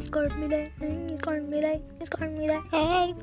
He's got me there. He's got me there. He's got me there. Hey.